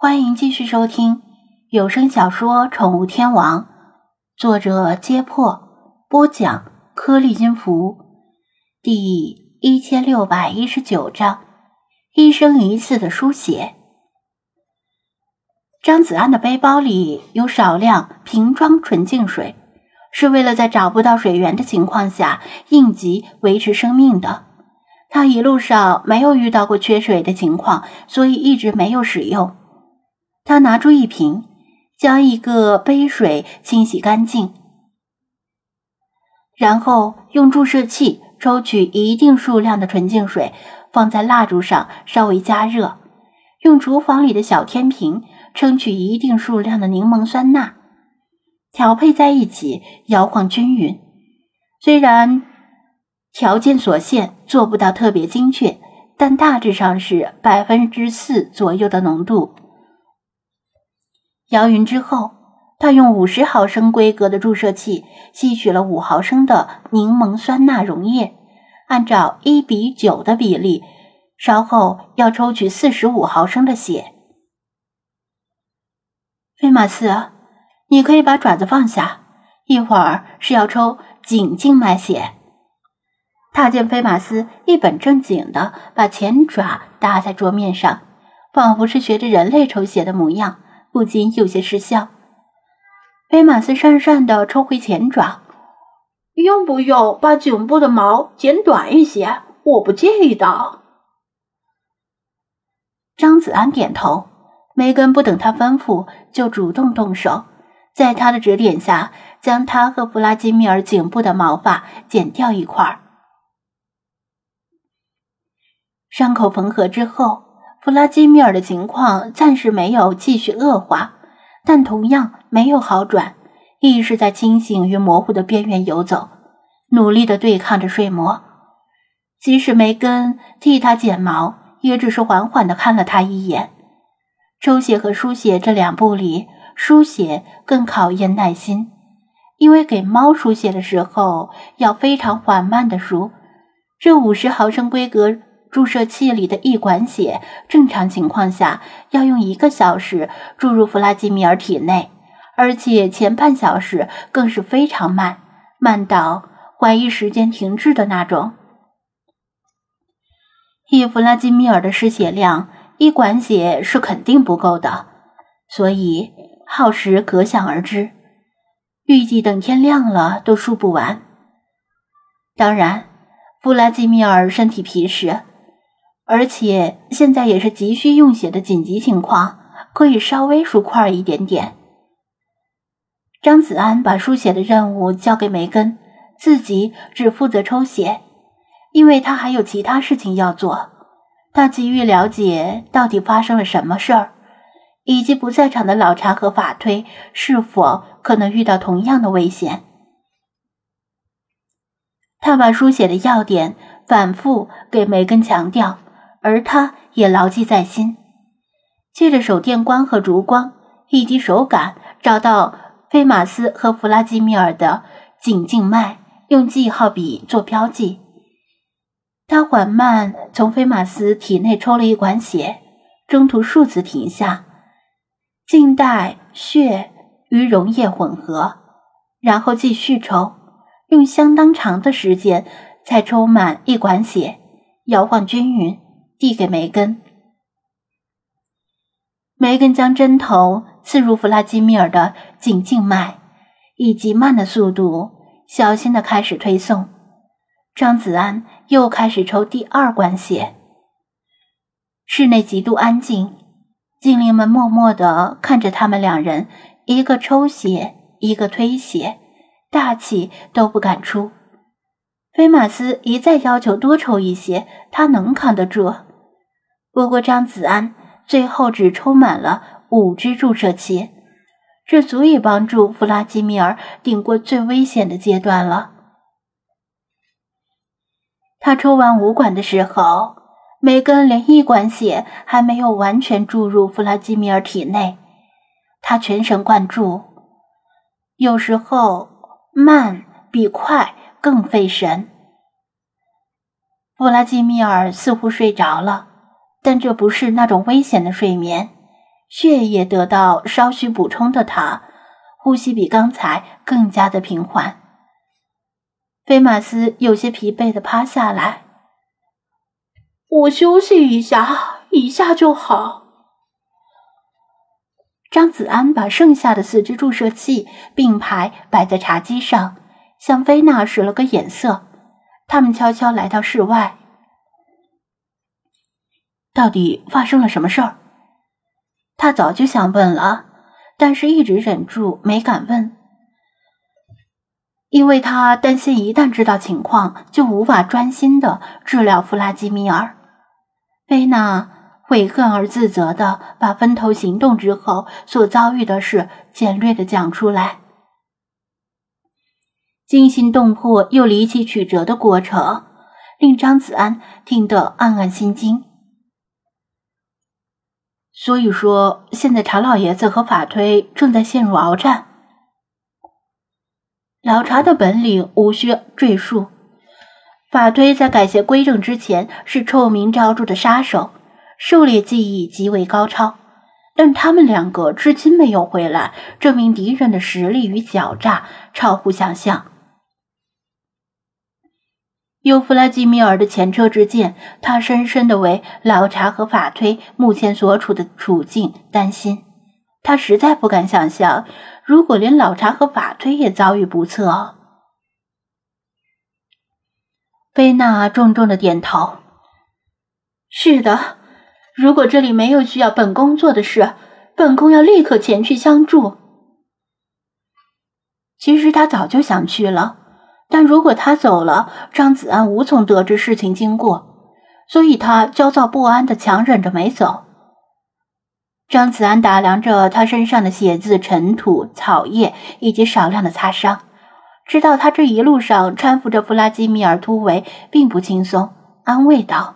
欢迎继续收听有声小说《宠物天王》，作者：揭破，播讲：颗粒金符，第一千六百一十九章：一生一次的书写。张子安的背包里有少量瓶装纯净水，是为了在找不到水源的情况下应急维持生命的。他一路上没有遇到过缺水的情况，所以一直没有使用。他拿出一瓶，将一个杯水清洗干净，然后用注射器抽取一定数量的纯净水，放在蜡烛上稍微加热，用厨房里的小天平称取一定数量的柠檬酸钠，调配在一起，摇晃均匀。虽然条件所限，做不到特别精确，但大致上是百分之四左右的浓度。摇匀之后，他用五十毫升规格的注射器吸取了五毫升的柠檬酸钠溶液，按照一比九的比例，稍后要抽取四十五毫升的血。菲马斯，你可以把爪子放下，一会儿是要抽颈静脉血。他见菲马斯一本正经的把前爪搭在桌面上，仿佛是学着人类抽血的模样。不禁有些失笑。菲马斯讪讪的抽回前爪，用不用把颈部的毛剪短一些？我不介意的。张子安点头，梅根不等他吩咐，就主动动手，在他的指点下，将他和弗拉基米尔颈部的毛发剪掉一块儿。伤口缝合之后。弗拉基米尔的情况暂时没有继续恶化，但同样没有好转，意识在清醒与模糊的边缘游走，努力的对抗着睡魔。即使梅根替他剪毛，也只是缓缓的看了他一眼。抽血和输血这两步里，输血更考验耐心，因为给猫输血的时候要非常缓慢的输。这五十毫升规格。注射器里的一管血，正常情况下要用一个小时注入弗拉基米尔体内，而且前半小时更是非常慢，慢到怀疑时间停滞的那种。以弗拉基米尔的失血量，一管血是肯定不够的，所以耗时可想而知。预计等天亮了都输不完。当然，弗拉基米尔身体皮实。而且现在也是急需用血的紧急情况，可以稍微输快一点点。张子安把输血的任务交给梅根，自己只负责抽血，因为他还有其他事情要做。他急于了解到底发生了什么事儿，以及不在场的老查和法推是否可能遇到同样的危险。他把输血的要点反复给梅根强调。而他也牢记在心，借着手电光和烛光以及手感，找到菲马斯和弗拉基米尔的颈静脉，用记号笔做标记。他缓慢从菲马斯体内抽了一管血，中途数次停下，静待血与溶液混合，然后继续抽，用相当长的时间才抽满一管血，摇晃均匀。递给梅根，梅根将针头刺入弗拉基米尔的颈静脉，以极慢的速度，小心的开始推送。张子安又开始抽第二管血。室内极度安静，精灵们默默的看着他们两人，一个抽血，一个推血，大气都不敢出。菲马斯一再要求多抽一些，他能扛得住。不过，张子安最后只抽满了五支注射器，这足以帮助弗拉基米尔顶过最危险的阶段了。他抽完五管的时候，梅根连一管血还没有完全注入弗拉基米尔体内，他全神贯注，有时候慢比快更费神。弗拉基米尔似乎睡着了。但这不是那种危险的睡眠，血液得到稍许补充的他，呼吸比刚才更加的平缓。菲马斯有些疲惫的趴下来，我休息一下，一下就好。张子安把剩下的四支注射器并排摆在茶几上，向菲娜使了个眼色。他们悄悄来到室外。到底发生了什么事儿？他早就想问了，但是一直忍住没敢问，因为他担心一旦知道情况，就无法专心的治疗弗拉基米尔。菲娜。悔恨而自责的把分头行动之后所遭遇的事简略的讲出来，惊心动魄又离奇曲折的过程令张子安听得暗暗心惊。所以说，现在查老爷子和法推正在陷入鏖战。老查的本领无需赘述，法推在改邪归正之前是臭名昭著的杀手。狩猎技艺极为高超，但他们两个至今没有回来，证明敌人的实力与狡诈超乎想象。有弗拉基米尔的前车之鉴，他深深的为老查和法推目前所处的处境担心。他实在不敢想象，如果连老查和法推也遭遇不测。菲娜重重的点头：“是的。”如果这里没有需要本宫做的事，本宫要立刻前去相助。其实他早就想去了，但如果他走了，张子安无从得知事情经过，所以他焦躁不安的强忍着没走。张子安打量着他身上的血渍、尘土、草叶以及少量的擦伤，知道他这一路上搀扶着弗拉基米尔突围并不轻松，安慰道。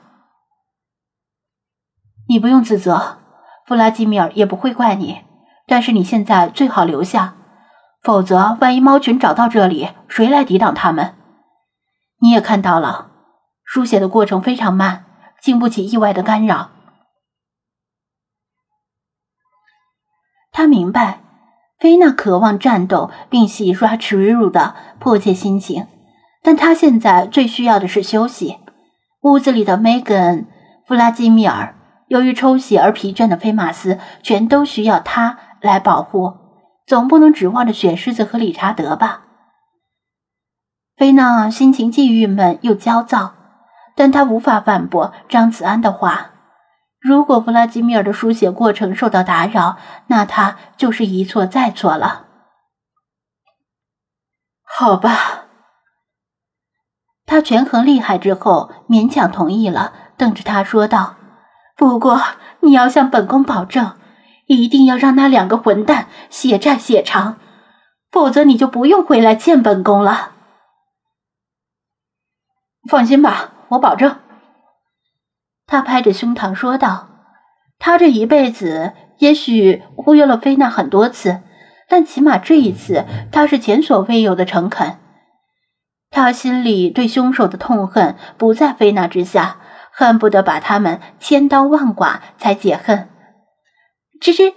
你不用自责，弗拉基米尔也不会怪你。但是你现在最好留下，否则万一猫群找到这里，谁来抵挡他们？你也看到了，输血的过程非常慢，经不起意外的干扰。他明白菲娜渴望战斗并洗刷耻辱的迫切心情，但他现在最需要的是休息。屋子里的梅根、弗拉基米尔。由于抽血而疲倦的菲马斯，全都需要他来保护，总不能指望着雪狮子和理查德吧？菲娜心情既郁闷又焦躁，但她无法反驳张子安的话。如果弗拉基米尔的书写过程受到打扰，那他就是一错再错了。好吧，他权衡利害之后，勉强同意了，瞪着他说道。不过，你要向本宫保证，一定要让那两个混蛋血债血偿，否则你就不用回来见本宫了。放心吧，我保证。他拍着胸膛说道：“他这一辈子也许忽悠了菲娜很多次，但起码这一次，他是前所未有的诚恳。他心里对凶手的痛恨不在菲娜之下。”恨不得把他们千刀万剐才解恨。吱吱，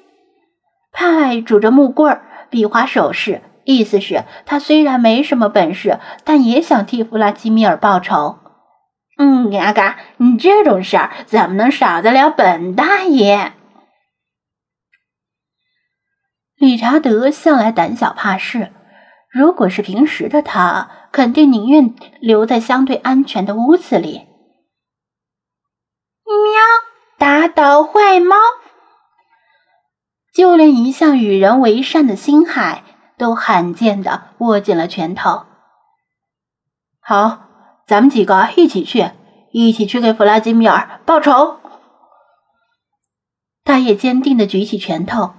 派拄着木棍儿，比划手势，意思是他虽然没什么本事，但也想替弗拉基米尔报仇。嗯，阿嘎，你这种事儿怎么能少得了本大爷？理查德向来胆小怕事，如果是平时的他，肯定宁愿留在相对安全的屋子里。喵！打倒坏猫！就连一向与人为善的星海都罕见的握紧了拳头。好，咱们几个一起去，一起去给弗拉基米尔报仇。他也坚定的举起拳头。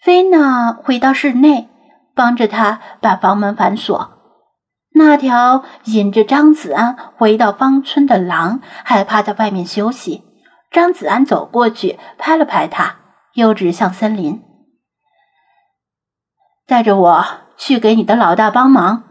菲娜回到室内，帮着他把房门反锁。那条引着张子安回到芳村的狼还趴在外面休息。张子安走过去，拍了拍他，又指向森林：“带着我去给你的老大帮忙。”